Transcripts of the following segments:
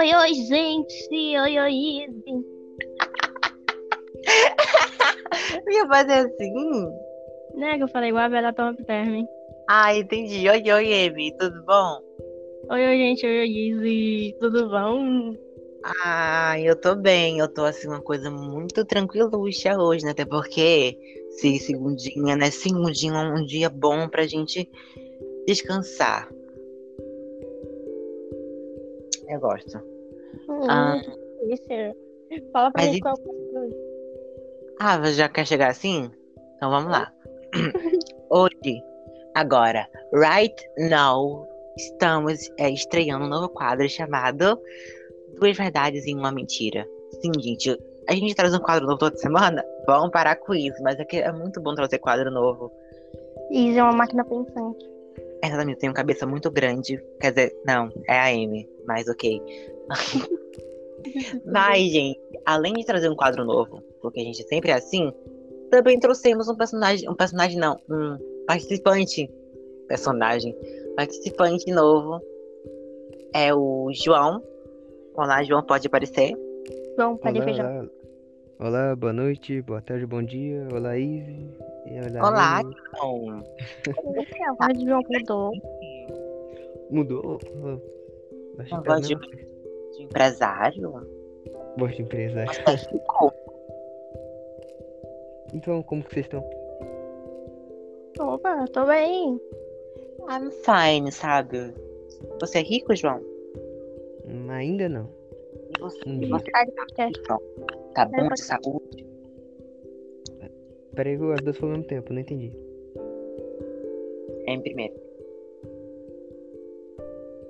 Oi, oi, gente. Oi, oi, Izzy. Ia fazer assim? Né, que eu falei igual a Bela Top Term. Ah, entendi. Oi, oi, Amy, tudo bom? Oi, oi, gente. Oi, oi, Izzy. Tudo bom? Ah, eu tô bem. Eu tô assim, uma coisa muito tranquiluxa hoje, né? Até porque se segundinha, né? Segundinha é um dia bom pra gente descansar. Eu gosto. Hum, Ah. Isso. Fala pra Mas mim e- qual é Ah, você já quer chegar assim? Então vamos lá. Hoje, agora, right now, estamos é, estreando um novo quadro chamado Duas Verdades em uma Mentira. Sim, gente, a gente traz um quadro novo toda semana? Vamos parar com isso, mas é que é muito bom trazer quadro novo. Izzy é uma máquina pensante. Exatamente, tem uma cabeça muito grande. Quer dizer, não, é a Amy, mas ok. Mas, gente, além de trazer um quadro novo, porque a gente sempre é assim, também trouxemos um personagem, um personagem não, um participante, personagem, participante novo. É o João. Olá, João, pode aparecer? João, pede Olá, feijão. Olá. Boa noite, boa tarde, bom dia. Olá, Izzy. E Olá. João. A voz de João mudou. Mudou? Que tá voz de, de empresário? Voz de empresário. Tá rico? Então, como que vocês estão? Opa, tô bem. I'm fine, sabe? Você é rico, João? Hum, Ainda não. Você? Um E dia. você Tá tá bom de saúde? Peraí as duas falam ao mesmo tempo, não entendi. Amy primeiro.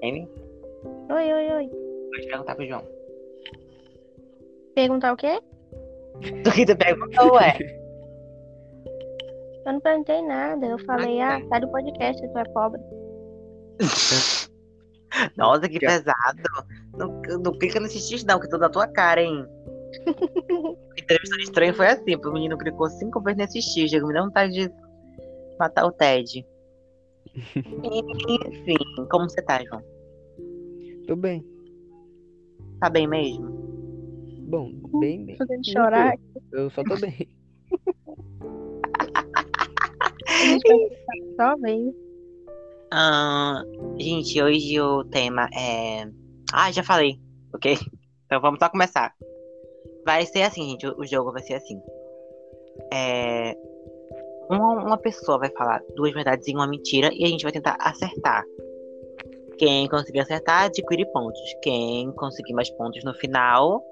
Amy? Oi, oi, oi. Pode perguntar pro João. Perguntar o quê? Do que tu perguntou, ué? Eu não perguntei nada. Eu falei, Ah, ah, sai do podcast, tu é pobre. Nossa, que pesado. Não, não clica nesse X não, que tô na tua cara, hein? A entrevista de estranho foi assim, o menino clicou cinco vezes nesse X, chegou me dá vontade de matar o Ted. Enfim, como você tá, João? Tô bem. Tá bem mesmo? Bom, bem, bem. Fazendo chorar. Eu só tô bem. Só bem. Ah, gente, hoje o tema é. Ah, já falei, ok? Então vamos só começar. Vai ser assim, gente, o jogo vai ser assim. É. Uma, uma pessoa vai falar duas verdades e uma mentira e a gente vai tentar acertar. Quem conseguir acertar, adquire pontos. Quem conseguir mais pontos no final,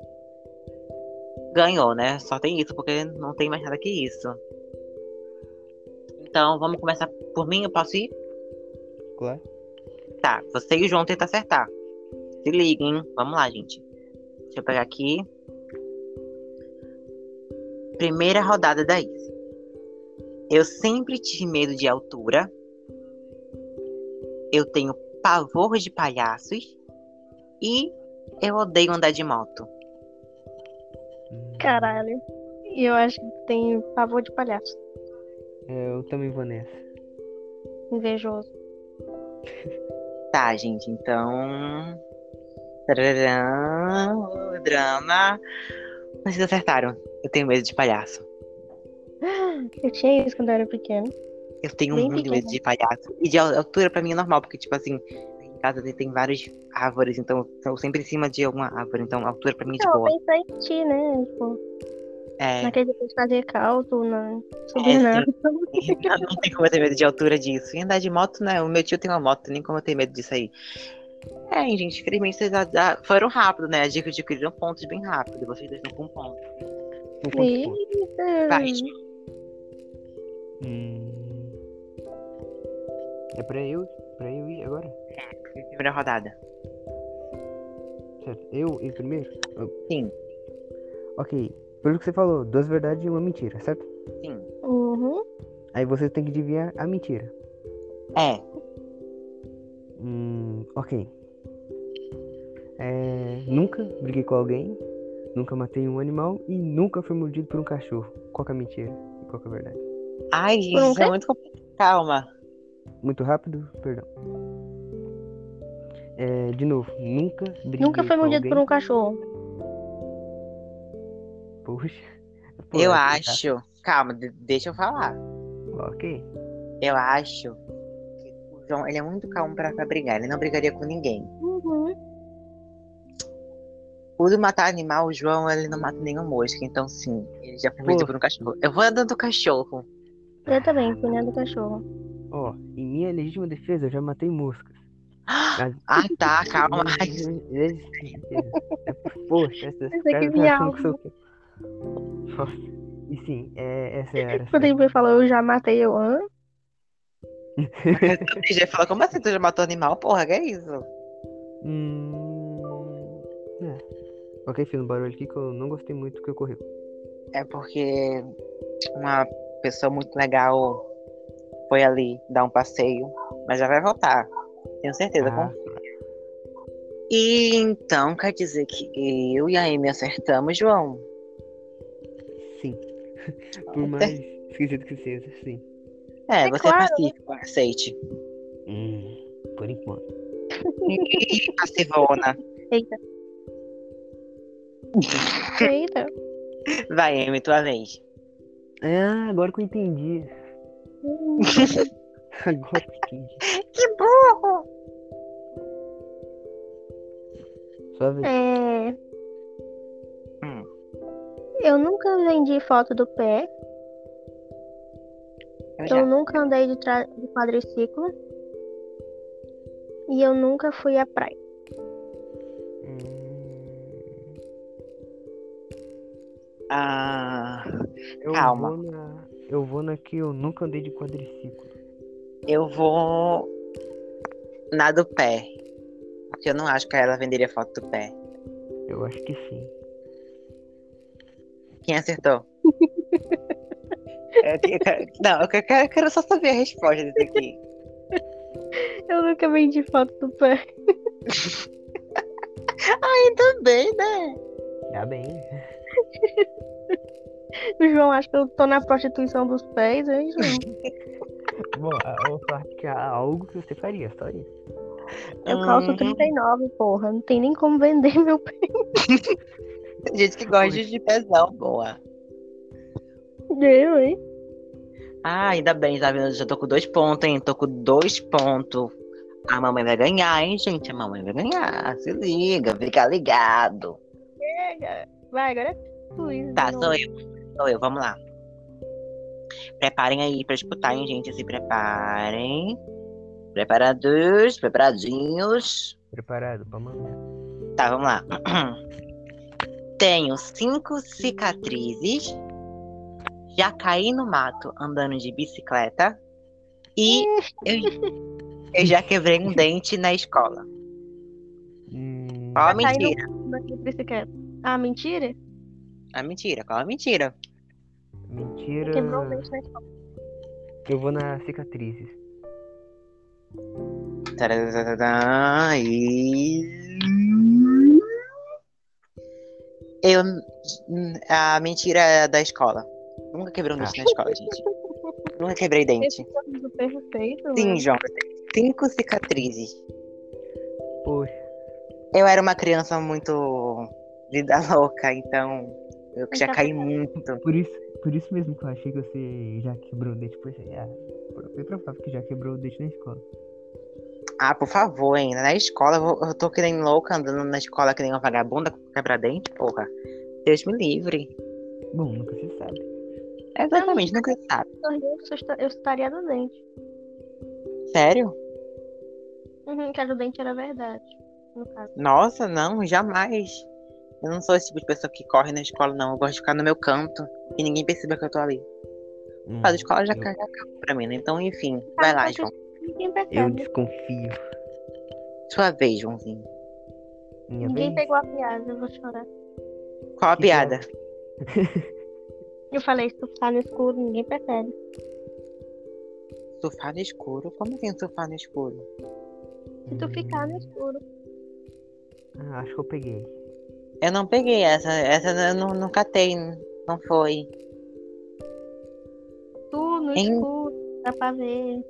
ganhou, né? Só tem isso, porque não tem mais nada que isso. Então, vamos começar por mim, eu posso ir? Claro. Tá, você e o João tentam acertar. Se liguem, hein? Vamos lá, gente. Deixa eu pegar aqui. Primeira rodada da Izzy. Eu sempre tive medo de altura. Eu tenho pavor de palhaços. E eu odeio andar de moto. Hum, Caralho. Eu acho que tem pavor de palhaço. é, eu também vou nessa. Invejoso. Tá, gente, então. O drama. Vocês acertaram. Eu tenho medo de palhaço. Eu tinha isso quando eu era pequeno. Eu tenho Bem muito medo pequena. de palhaço. E de al- altura pra mim é normal, porque, tipo assim, em casa tem- várias árvores, então eu sempre em cima de alguma árvore, então a altura pra mim é de Não, eu boa. pensei em ti, né? Tipo, É, naquele dia de fazer caldo. É, subir na... não tem como eu ter medo de altura disso. E andar de moto, né? O meu tio tem uma moto, nem como eu ter medo disso aí. É, gente, infelizmente vocês já- já foram rápido, né? As dicas adquiriram pontos bem rápido. e Vocês dois estão com pontos. Um ponto de ponto. Eita. Vai, Hum. É pra eu, pra eu ir agora? primeira rodada. Certo. Eu ir primeiro? Sim, Ok. Pelo que você falou, duas verdades e uma mentira, certo? sim. Uhum. Aí você tem que adivinhar a mentira. É, Hum, ok. É, nunca briguei com alguém, nunca matei um animal e nunca fui mordido por um cachorro. Qual que é a mentira e qual que é a verdade? Ai, isso é muito complicado. Calma. Muito rápido? Perdão. É, de novo, nunca briguei Nunca foi mordido alguém. por um cachorro. Poxa. Pô, Eu essa tá- acho. Calma, de- deixa eu falar. Ok. Eu acho que o João ele é muito calmo pra, pra brigar. Ele não brigaria com ninguém. Uhum. O do matar animal, o João, ele não mata nenhum mosca. Então, sim, ele já foi mordido por um cachorro. Eu vou andando do cachorro. Eu também, punhando do cachorro. Ó, em minha legítima defesa, eu já matei moscas. Mas- Ah, tá, calma. Poxa, essas Esse aqui caras vinha acham que? Nossa. E sim, é, essa era. Quando ele falou, eu já matei eu hã? O já falou, como assim tu já matou animal? Porra, que é isso? Hum. É. Ok, fiz um barulho aqui que eu não gostei muito que ocorreu. É porque uma pessoa muito legal foi ali dar um passeio, mas já vai voltar. Tenho certeza. Ah. E então quer dizer que eu e a Amy acertamos, João? Por mais esquisito que seja, sim. É, É você é claro, né? pacífico, aceite. Hum, por enquanto. Passivona. Eita. Eita. Vai, Amy, tua vez. Ah, agora que eu entendi. Agora que eu entendi. Que burro! Só vez. É. Eu nunca vendi foto do pé. Eu Eu nunca andei de, tra... de quadriciclo. E eu nunca fui à praia. Hum, Ah, eu Calma. vou na. Eu vou na que eu nunca andei de quadriciclo. eu vou na do pé. Porque eu não acho que ela venderia foto do pé. Eu acho que sim. Quem acertou? Eu te- eu quero- não, eu quero, eu quero só saber a resposta disso aqui. Eu nunca vendi foto do pé. Também, né? Tá bem. O João acha que eu tô na prostituição dos pés, hein, João? Bom, eu acho que há algo que você faria, só isso. Eu calço Hum, 39, porra. Não tem nem como vender meu pé. Tem gente que gosta de pezão, boa. Eu, hein? Ah, ainda bem, tá vendo? Já tô com dois pontos, hein? Tô com dois pontos. A mamãe vai ganhar, hein, gente? A mamãe vai ganhar. Se liga, fica ligado. Vai, agora é tu isso. Tá, sou eu. Sou eu, vamos lá. Preparem aí pra escutar, hein, gente? Se preparem. Preparados, preparadinhos. Preparado pra mandar. Tá, vamos lá. Tenho cinco cicatrizes. Já caí no mato andando de bicicleta. E eu, eu já quebrei um dente na escola. Hum, Qual a no- mentira? Ah, mentira? A mentira, qual a mentira? mentira. Quebrou o dente na escola. Eu vou na cicatrizes. E... Eu. A mentira é da escola. Nunca quebrei um dente na escola, gente. Nunca quebrei dente. Esse sorriso perfeito. Sim, mano. João. Cinco cicatrizes. Poxa, Eu era uma criança muito vida louca, então eu já caí muito. por isso, por isso mesmo que eu achei que você já quebrou o dente. Poxa, ah, foi provável que já quebrou o dente na escola. Ah, por favor, hein? Na escola, eu, tô que nem louca andando na escola que nem uma vagabunda com quebra-dente, porra. Deus me livre. Bom, nunca se sabe. Exatamente, nunca se sabe. Eu esta- Eu estaria do dente. Sério? Uhum, que a do dente era verdade. No caso. Nossa, não, jamais. Eu não sou esse tipo de pessoa que corre na escola, não. Eu gosto de ficar no meu canto e ninguém perceba que eu tô ali. Hum, A escola já eu- caiu pra mim, né? Então, enfim, vai lá, João. Ninguém Eu percebe. desconfio. Sua vez, Joãozinho. Minha Ninguém vez. pegou a piada, eu vou chorar. Qual a Que piada? Eu falei, se tu ficar no escuro, ninguém percebe. Surfar no escuro? Como assim surfar no escuro? Se tu ficar no escuro. Ah, acho que eu peguei. Eu não peguei essa, essa eu não, não catei, não foi. Tu no Hein? escuro, dá pra ver.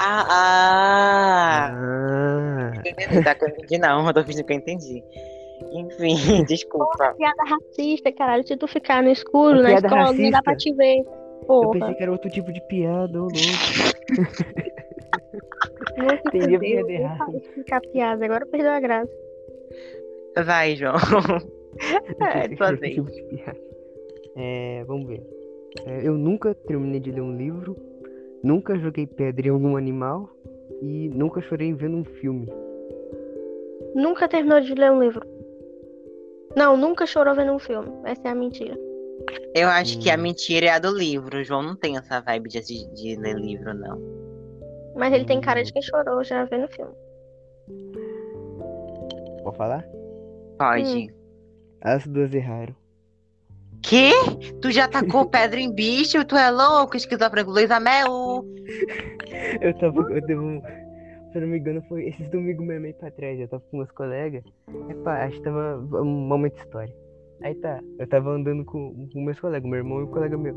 Ah, Ah, ah. Entendi, tá que eu entendi não, eu tô fingindo que eu entendi. Enfim, desculpa. Piada racista, caralho. Se tu ficar no escuro, É na piada escola, não dá pra racista? te ver. eu Porra. pensei que era outro tipo de piada, ô louco. Entendi a piada errada. explicar piada. Agora perdeu a graça. Vai, João. Eu É, tua outro vez. tipo. É, vamos ver. É, eu nunca terminei de ler um livro, nunca joguei pedra em algum animal e nunca chorei vendo um filme. Nunca terminou de ler um livro. Não, nunca chorou vendo um filme. Essa é a mentira. Eu acho que a Hum. mentira é a do livro. O João não tem essa vibe de, assistir- de ler livro, não. Mas ele tem Hum. cara de quem chorou já vendo filme. Pode falar? Pode. As duas erraram. Quê? Tu já tacou pedra em bicho? Tu é louco? Esquizofrênico Luísa Mel. Eu tava. Eu devo, se eu não me engano, foi esses domingos mesmo aí pra trás. Eu tava com meus colegas. Epá, acho que tava um momento de história. Aí tá, eu tava andando com, com meus colegas, meu irmão e um colega meu.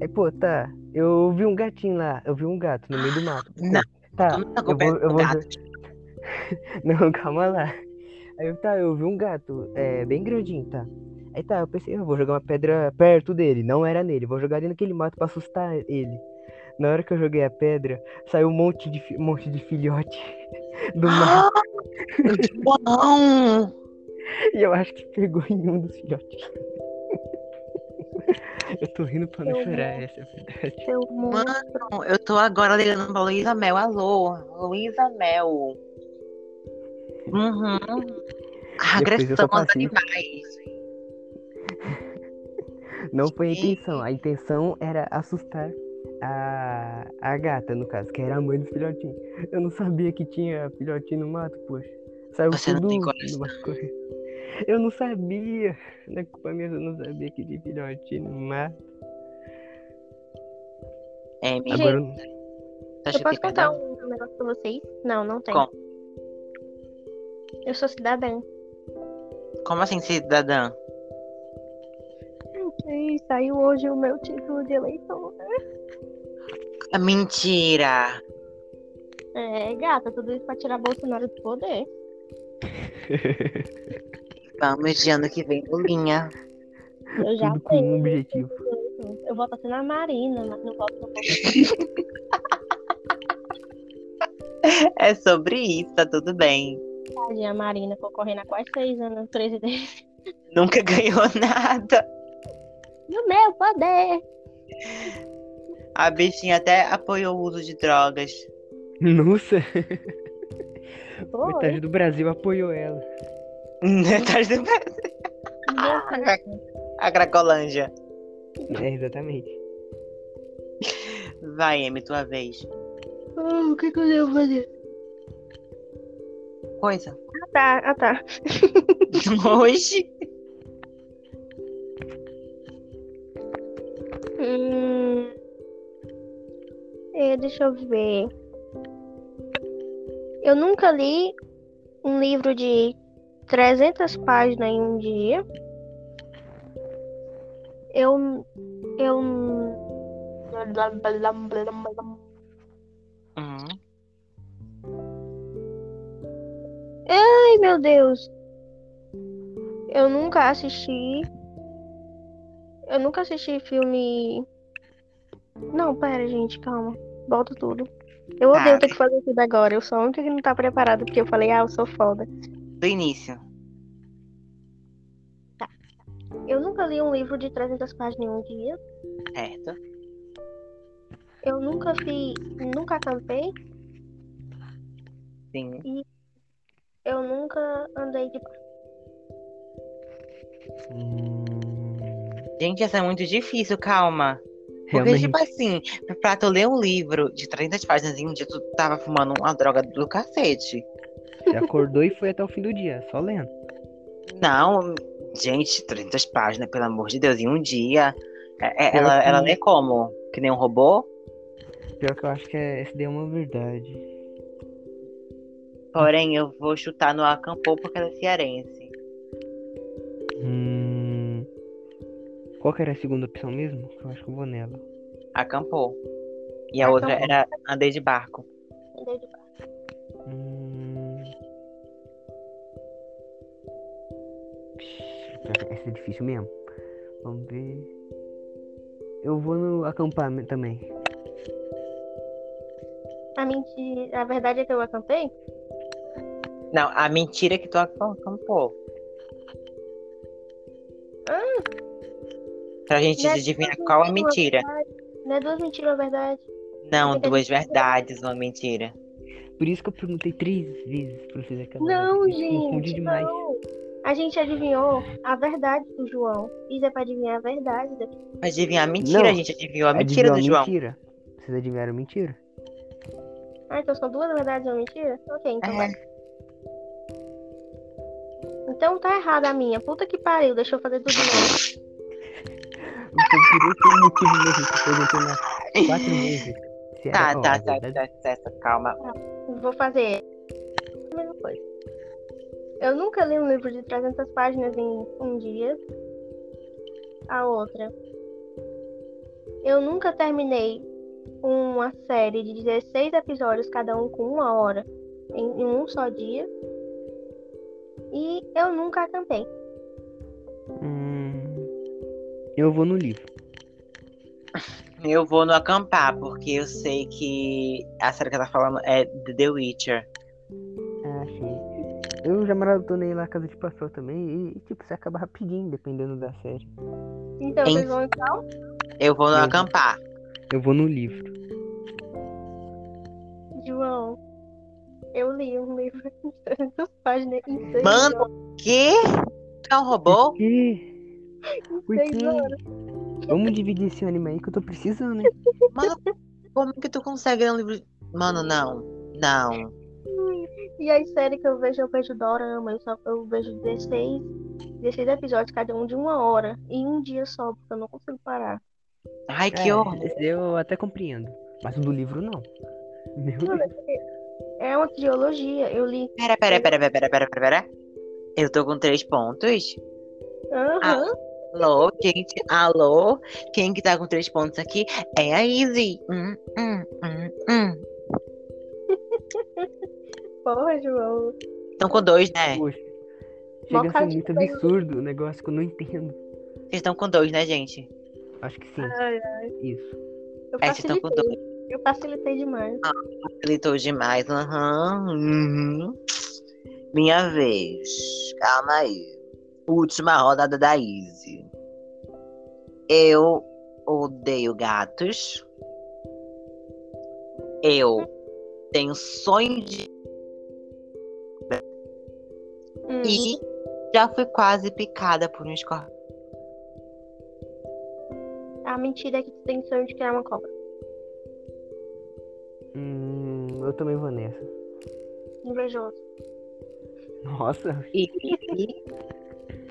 Aí, pô, tá, eu vi um gatinho lá, eu vi um gato no meio do mato. Pô, Não, tá, não eu vou, eu vou. Não, calma lá. Aí eu, tá, eu vi um gato, é, bem grandinho, tá. Aí tá, eu pensei, eu vou jogar uma pedra perto dele, não era nele, vou jogar ali naquele mato pra assustar ele. Na hora que eu joguei a pedra, saiu um monte de, um monte de filhote do mato. João! E eu acho que pegou em um dos filhotes. Eu tô rindo pra não Eu chorar, essa é a verdade. Mano, eu tô agora ligando pra Luísa Mel. Alô, Luísa Mel. Uhum. Depois Agressão aos animais. Não foi a Gente. intenção. A intenção era assustar a, a gata, no caso, que era a mãe dos filhotinhos. Eu não sabia que tinha filhotinho no mato, poxa. Saiu Você não tudo tem do coração. mato correndo. Eu não sabia. Não é culpa minha, eu não sabia que tinha filhotinho no mato. É, minha Agora eu não- Tá Eu posso contar perdão? um negócio pra vocês? Não, não tem. Conta. Eu sou cidadã. Como assim, cidadã? E saiu hoje o meu título de eleitor. É Mentira! É, gata, tudo isso pra tirar Bolsonaro do poder. Vamos de ano que vem, Lulinha. Eu já Tudo com tenho. um objetivo. Eu voto assim na Marina, mas não voto no. É sobre isso, tá tudo bem. Tadinha, a Marina, concorrendo há quase seis anos no presidente. Nunca ganhou nada. No meu poder! A bichinha até apoiou o uso de drogas. Nossa, Foi. metade do Brasil apoiou ela. Metade do Brasil. A Cracolândia. É, exatamente. Vai, Amy, tua vez. Ah, o que, que eu devo fazer? Coisa. Ah, tá, ah, tá. Hoje. Hum... É, deixa eu ver. Eu nunca li um livro de 300 páginas em um dia. Eu. Eu. Hum. Ai, meu Deus. Eu nunca assisti. Eu nunca assisti filme. Não, pera, gente, calma. Volta tudo. Eu odeio Tá. ter que fazer tudo agora. Eu sou a única que não tá preparada, porque eu falei, ah, eu sou foda. Do início. Eu nunca li um livro de 300 páginas em um dia. Certo. Eu nunca fiz. Nunca acampei. Sim. Eu nunca andei de. Hum, Gente, essa é muito difícil, calma. Porque, tipo assim, pra tu ler um livro de 300 páginas em um dia, tu tava fumando uma droga do cacete. Você acordou e foi até o fim do dia, só lendo. Não, gente, 300 páginas, pelo amor de Deus, em um dia. É- é- ela, que- ela lê como? Que nem um robô? Pior que eu acho que é, essa daí é uma verdade. Porém, eu vou chutar no acampou porque ela é cearense. Hum, qual que era a segunda opção mesmo? Eu acho que eu vou nela. Acampou. E a outra Acampou. era andei de barco. Lady Bar. Hum... Essa é difícil mesmo. Vamos ver. Eu vou no acampamento também. A mentira. A verdade é que eu acampei? Não, a mentira é que tu acampou. Pra gente é adivinhar qual a mentiras, mentira. verdade. Não é duas mentiras, uma verdade. Não, duas verdades, uma mentira. Por isso que eu perguntei três vezes pra vocês acabarem. Não, gente, demais. não. A gente adivinhou a verdade do João. Isso é pra adivinhar a verdade daqui. Adivinhar a mentira, Não. a gente adivinhou a mentira Adivinhou do a João. mentira. Vocês adivinharam a mentira? Ah, então são duas verdades e uma mentira? Ok, então É. vai. Então tá errada a minha. Puta que pariu, deixa eu fazer tudo novo. Foi por esse motivo mesmo que eu perguntei umas quatro. Se Tá, era, tá, a tá, verdade- tá, tá, calma. Vou fazer a mesma coisa. Eu nunca li um livro de 300 páginas em um dia. A outra. Eu nunca terminei uma série de 16 episódios, cada um com uma hora, em, em um só dia. E eu nunca acampei. Hum, eu vou no livro. Eu vou no acampar, porque eu sei que a série que ela tá falando é The Witcher. Ah, sim. Eu já maratonei lá a Casa de Pastor também e, tipo, você acaba rapidinho, dependendo da série. Então, vocês vão então? Eu vou no Eu- acampar. Eu vou no livro. João, eu li um livro de 300 páginas em seis Mano. Que? Tu é um robô? Por quê? Por Seis quê? horas. Vamos dividir esse anime aí que eu tô precisando, hein? Mano, como que tu consegue ler um livro? Mano, não. Não. E as séries que eu vejo, eu vejo Dorama, eu, só, eu vejo 16, 16 episódios, cada um de uma hora, em um dia só, porque eu não consigo parar. Ai, que É, horror. eu até compreendo. Mas o do livro não. Meu Deus. É uma trilogia, eu li. Pera, pera, pera, pera, pera, pera, pera. Eu tô com três pontos. Aham. Alô, gente, alô. Quem que tá com três pontos aqui é a Izzy. Hum, hum, hum, hum. Porra, João. Estão com dois, né? Poxa. Chega a ser muito absurdo o negócio que eu não entendo. Vocês estão com dois, né, gente? Acho que sim. Ai, Isso. Eu É, vocês estão com facilitei. dois. Eu facilitei demais. Facilitou demais. Aham. uhum. Minha vez. Calma aí. Última rodada da Izzy. Eu odeio gatos. Eu tenho sonho de. Hum. E já fui quase picada por um escorpião. A mentira é que tu tem sonho de criar uma cobra. Hum, eu também vou nessa. Invejoso. Nossa. E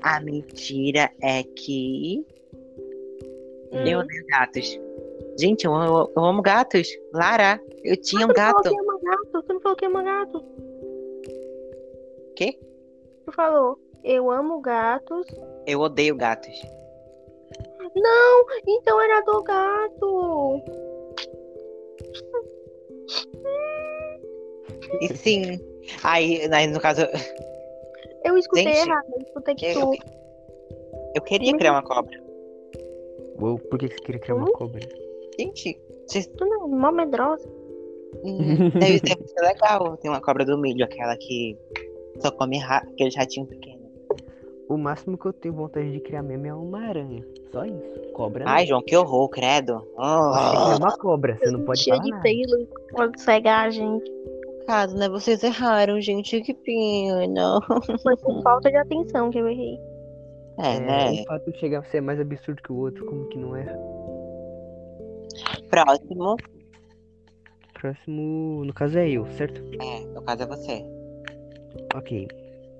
a mentira é que Hum. eu odeio gatos. Gente, eu, eu- eu amo gatos. Lara, eu tinha um Tu falou gato. que ama gato. Tu não falou que ama gato. Quê? Tu falou, eu amo gatos. Eu odeio gatos. Não, então era do gato. E sim. Aí, aí, no caso, Eu escutei Gente, errado. Eu escutei que eu, tu. eu queria criar uma cobra. Uou, por que que você queria criar uma Hum? cobra? Gente, vocês- Tu não, mó medrosa. hum, deve, deve ser legal. Tem uma cobra do milho, aquela que só come ra aqueles ratinhos pequenos. O máximo que eu tenho vontade de criar mesmo é uma aranha. Só isso. Cobra não. Ai, João, que horror, credo. Oh, criar uma cobra, você não pode Cheio falar de nada. pelo. Pode cegar a gente. Caso, né? Vocês erraram, gente. Que pena. Foi por falta de atenção que eu errei. É, É, né? O fato de chegar a ser mais absurdo que o outro, como que não é? Próximo. Próximo, no caso é eu, certo? É, no caso é você. Ok.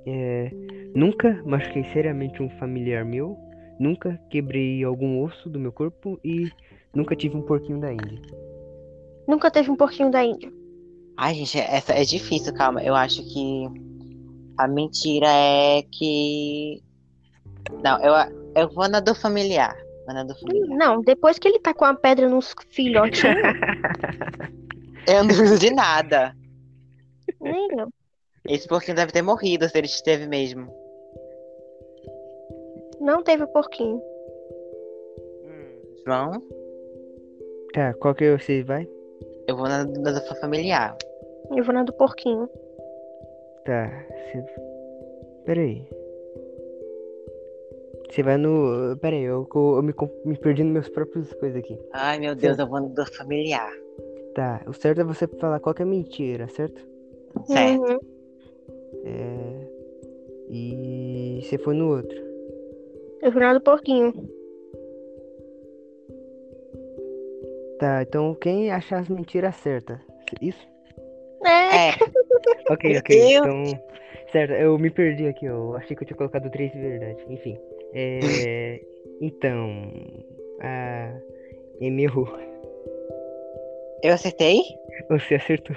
É, nunca machuquei seriamente um familiar meu, nunca quebrei algum osso do meu corpo e nunca tive um porquinho da Índia. Nunca teve um porquinho da Índia. Ai, gente, essa é difícil, calma. Eu acho que a mentira é que. Não, eu, eu vou na do familiar. Vou na do familiar. Não, depois que ele tá com a pedra nos filhotinhos, Eu não preciso de nada. Esse porquinho deve ter morrido se ele esteve mesmo. Não teve porquinho. Hum, João, Tá, qual que você vai? Eu vou na, na da sua familiar. Eu vou na do porquinho. Tá, você... Peraí. Você vai no... Peraí, eu, eu me, con- me perdi nos meus próprios coisas aqui. Ai, meu Deus, eu vou na da familiar. Tá, o certo é você falar qual que é mentira, certo? Certo. Uhum. É... E você foi no outro. Eu vou na do porquinho. Tá, então quem achar as mentiras certas? Isso? É, É, Ok, ok. Deus. Então, certo, eu me perdi aqui, eu achei que eu tinha colocado três de verdade. Enfim. É... Então. A. Amy errou. eu acertei? Você acertou.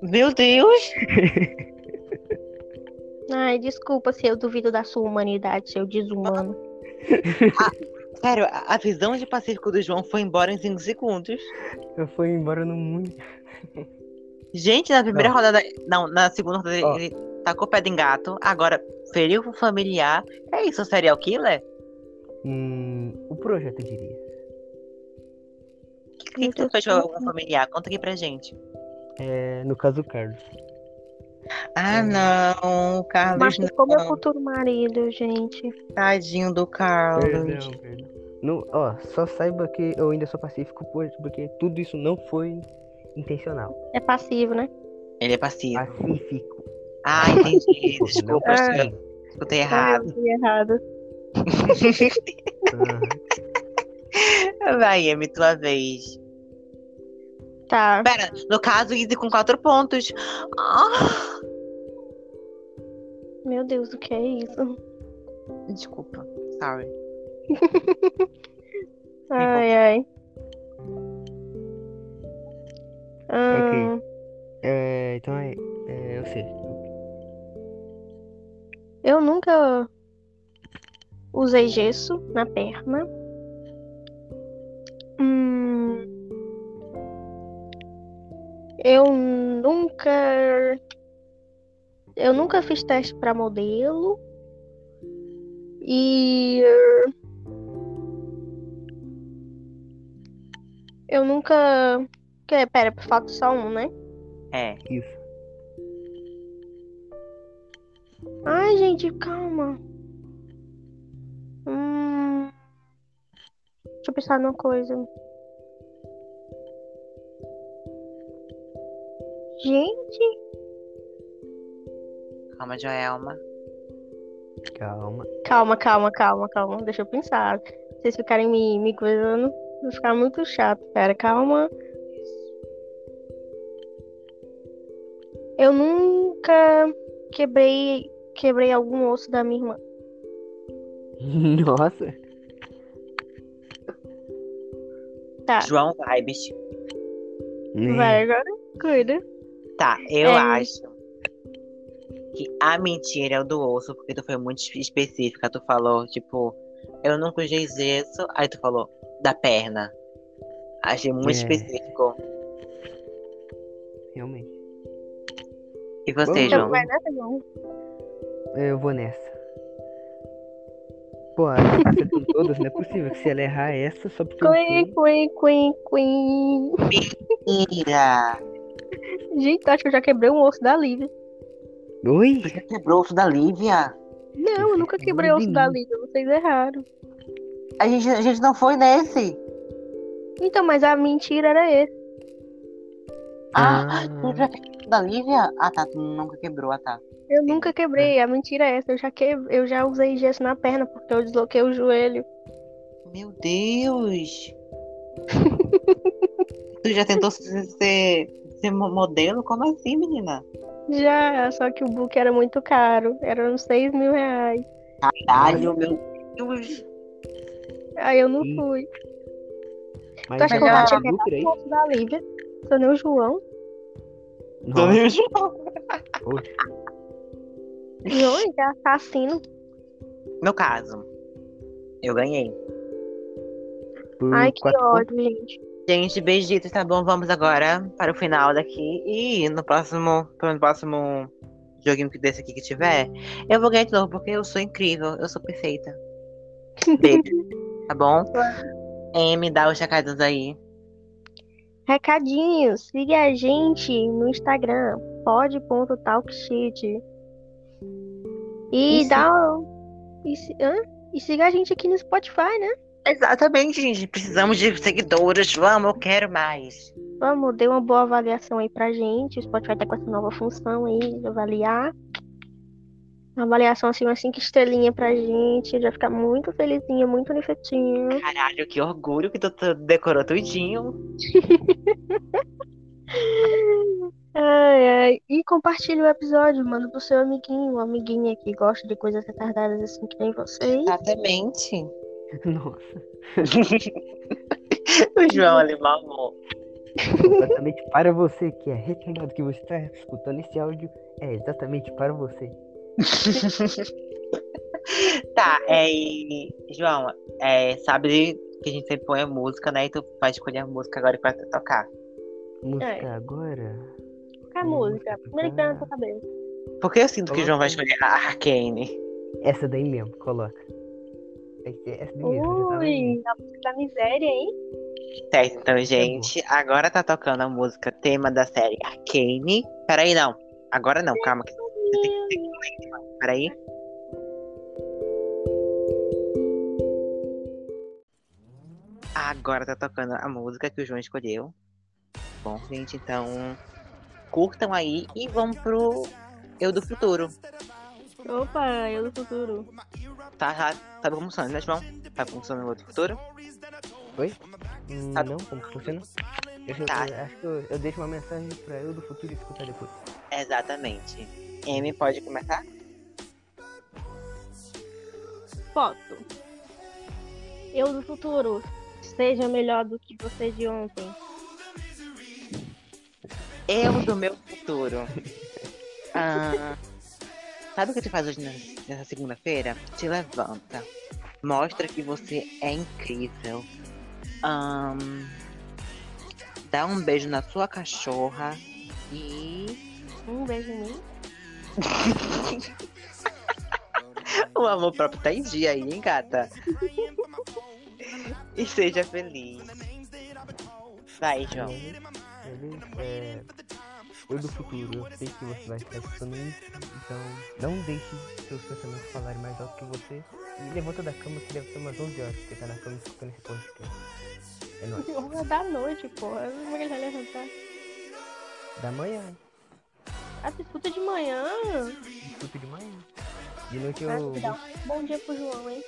Meu Deus! Ai, desculpa se eu duvido da sua humanidade, seu desumano. Sério, a, visão de Pacífico do João foi embora em 5 segundos. Eu fui embora no mundo. Gente, na primeira Ó. rodada. Não, na segunda rodada Ó. ele tacou pé de gato. Agora, feriu o familiar. É isso, serial killer? Hum, o projeto, eu diria. O que, que, que tu fez com o familiar? Conta aqui pra gente. É, no caso, o Carlos. Ah, Hum. não, o Carlos meu não. futuro marido, gente. Tadinho do Carlos. Perdão, perdão. Não, ó, só saiba que eu ainda sou pacífico por- porque tudo isso não foi intencional. É passivo, né? Ele é passivo. Pacífico. Ah, entendi. Desculpa, Ah. eu escutei errado. Ah, eu fui errado. Vai, Amy, tua vez. Tá. Pera, no caso, Izzy com quatro pontos. Ah, Meu Deus, o que é isso? desculpa. Sorry. Ai, ai. Ah, É, então é, é você. Eu nunca usei gesso na perna. Hum, eu nunca. Eu nunca fiz teste pra modelo. E. Eu nunca. Que, pera, falta só um, né? É. Isso. Ai, gente, calma. Hum... Deixa eu pensar numa coisa. Gente, Calma, Joelma. Calma. calma, calma, calma, calma. Deixa eu pensar. Se vocês ficarem me, me coisando, vai ficar muito chato, cara. Calma. Eu nunca quebrei, quebrei algum osso da minha irmã. Nossa. Tá, João Vibes. vai agora. Cuida. Tá, eu É. acho que a mentira é o do osso, porque tu foi muito espe- específica. Tu falou, tipo, eu nunca usei gesso. Aí tu falou da perna. Achei muito É. específico. Realmente. E você, Vamos- João? Vai nessa, João. Eu vou nessa. Pô, tá acertando todas, não é possível que se ela errar essa só porque Queen, queen, queen, queen. Mentira! Gente, acho que eu já quebrei um osso da Lívia. Oi? Tu já quebrou o osso da Lívia? Não, eu nunca quebrei o osso da Lívia, vocês erraram. A gente, a gente não foi nesse. Então, mas a mentira era esse. Ah, Ah. tu já quebrou o osso da Lívia? Ah, tá. Tu nunca quebrou, ah, tá. Eu nunca quebrei, a mentira é essa. Eu já, que... eu já usei gesso na perna porque eu desloquei o joelho. Meu Deus! tu já tentou ser, ser, ser mo- modelo? Como assim, menina? Já, só que o book era muito caro. Era uns 6 mil reais. Caralho, meu Deus! Aí eu não Ih. fui. Mas Tu acha que eu bati até o osso da Lívia? Sou nem o João. Nossa, João é assassino. No caso, eu ganhei. por Ai, que pontos. ódio, gente. Gente, beijitos, tá bom? Vamos agora para o final daqui. E no próximo, no próximo joguinho que desse aqui que tiver, eu vou ganhar de novo, porque eu sou incrível, eu sou perfeita. Beijo. tá bom? M, dá os recados aí. Recadinhos, siga a gente no Instagram, pod.talkshit. E Isso. dá. E, se- hã? e siga a gente aqui no Spotify, né? Exatamente, gente. Precisamos de seguidores. Vamos, eu quero mais. Vamos, dê uma boa avaliação aí pra gente. O Spotify tá com essa nova função aí de avaliar. Uma avaliação assim, umas cinco estrelinhas pra gente. Já ficar muito felizinha, muito nifetinha. Caralho, que orgulho que tu, tu decorou tudinho. Ai, ai. E compartilhe o episódio, manda pro seu amiguinho, amiguinha que gosta de coisas retardadas assim que nem vocês. Exatamente. Nossa. o João ali, meu amor. Exatamente para você que é retardado que você está escutando esse áudio. É exatamente para você. Tá, é, e, João, é, sabe que a gente sempre põe a música, né? E tu vai escolher a música agora pra tu tocar. Música É. agora. Qual a Hum, música? tá Primeira que vem na tua cabeça. Porque eu sinto que o João vai Coloca. escolher a Arcane. Essa daí mesmo, coloca. Vai ser essa daí mesmo. já tava Ui, a música da miséria, hein? Certo, então, gente, agora tá tocando a música tema da série Arcane. Peraí, não. Agora não, calma. que Você tem que. Peraí. Agora tá tocando a música que o João escolheu. Bom, gente, então curtam aí e vamos pro Eu do Futuro. Opa, eu do futuro. Tá, tá, tá como funciona, né, João? Tá funcionando o Eu do Futuro? Hum, Tá. não, como funciona? Eu, eu- Tá. eu acho que eu, eu deixo uma mensagem pra eu do futuro escutar depois. Exatamente. M pode começar? Foto. Eu do futuro. Seja melhor do que você de ontem. Eu do meu futuro. Ah, sabe o que tu faz hoje nessa segunda-feira? Te levanta. Mostra que você é incrível. Ahn, dá um beijo na sua cachorra. E. Um beijo em mim. o amor próprio tá em dia aí, hein, gata? e seja feliz. Vai, João. Beleza? É, eu do futuro, eu sei que você vai estar escutando isso, então não deixe seus pensamentos falarem mais alto que você. E levanta da cama que deve ser umas 11 horas, porque tá na cama escutando esse podcast. É nóis. Uma da noite, porra. Como é que ele vai levantar? Da manhã, Ah, tu escuta de manhã? escuta de manhã. De noite Ah, eu. um Bom dia pro João, hein?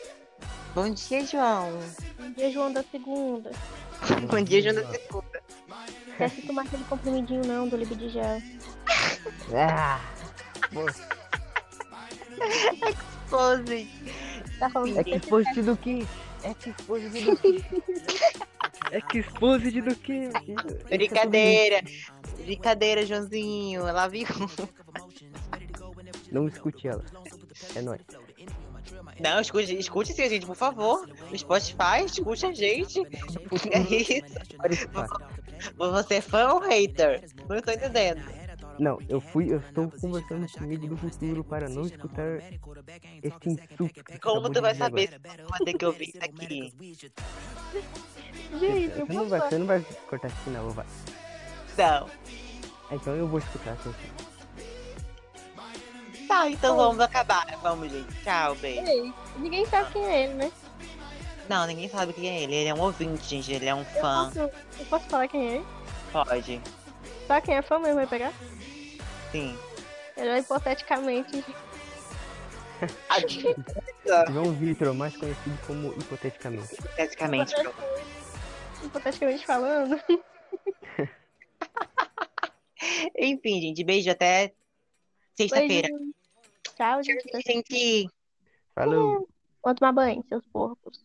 Bom dia, João. Bom dia, João da segunda. Bom dia, João da segunda. Esquece de tomar aquele comprimidinho não do Libidigel. Ah! Pô, Pose. Tá falando é que exposto do que? É que exposto do que? É que exposto do que? Brincadeira. Brincadeira, Joãozinho. Ela viu. Não escute ela. É nóis. Não, escute, escute sim, gente, por favor. No Spotify, escute a gente. É isso. Você é fã ou hater? Não tô entendendo. Não, eu fui, eu estou conversando comigo do futuro para não escutar esse insulto. Como tu vai saber se vai ter que ouvir isso aqui? Gente, eu Você não, vai, você não vai cortar esse final, vai. Não. Então eu vou escutar seu Tá, então vamos acabar. Vamos, gente. Tchau, beijo. Ei, ninguém sabe quem é ele, né? Não, ninguém sabe quem é ele. Ele é um ouvinte, gente. Ele é um Eu fã. posso, eu posso falar quem é? Pode. Só quem é fã mesmo vai pegar? Sim. Ele vai hipoteticamente. João Vitor, mais conhecido como Hipoteticamente. Praticamente. Hipoteticamente falando. Enfim, gente. Beijo até sexta-feira. Tchau, gente. Gente. Falou! Vamos tomar banho, seus porcos.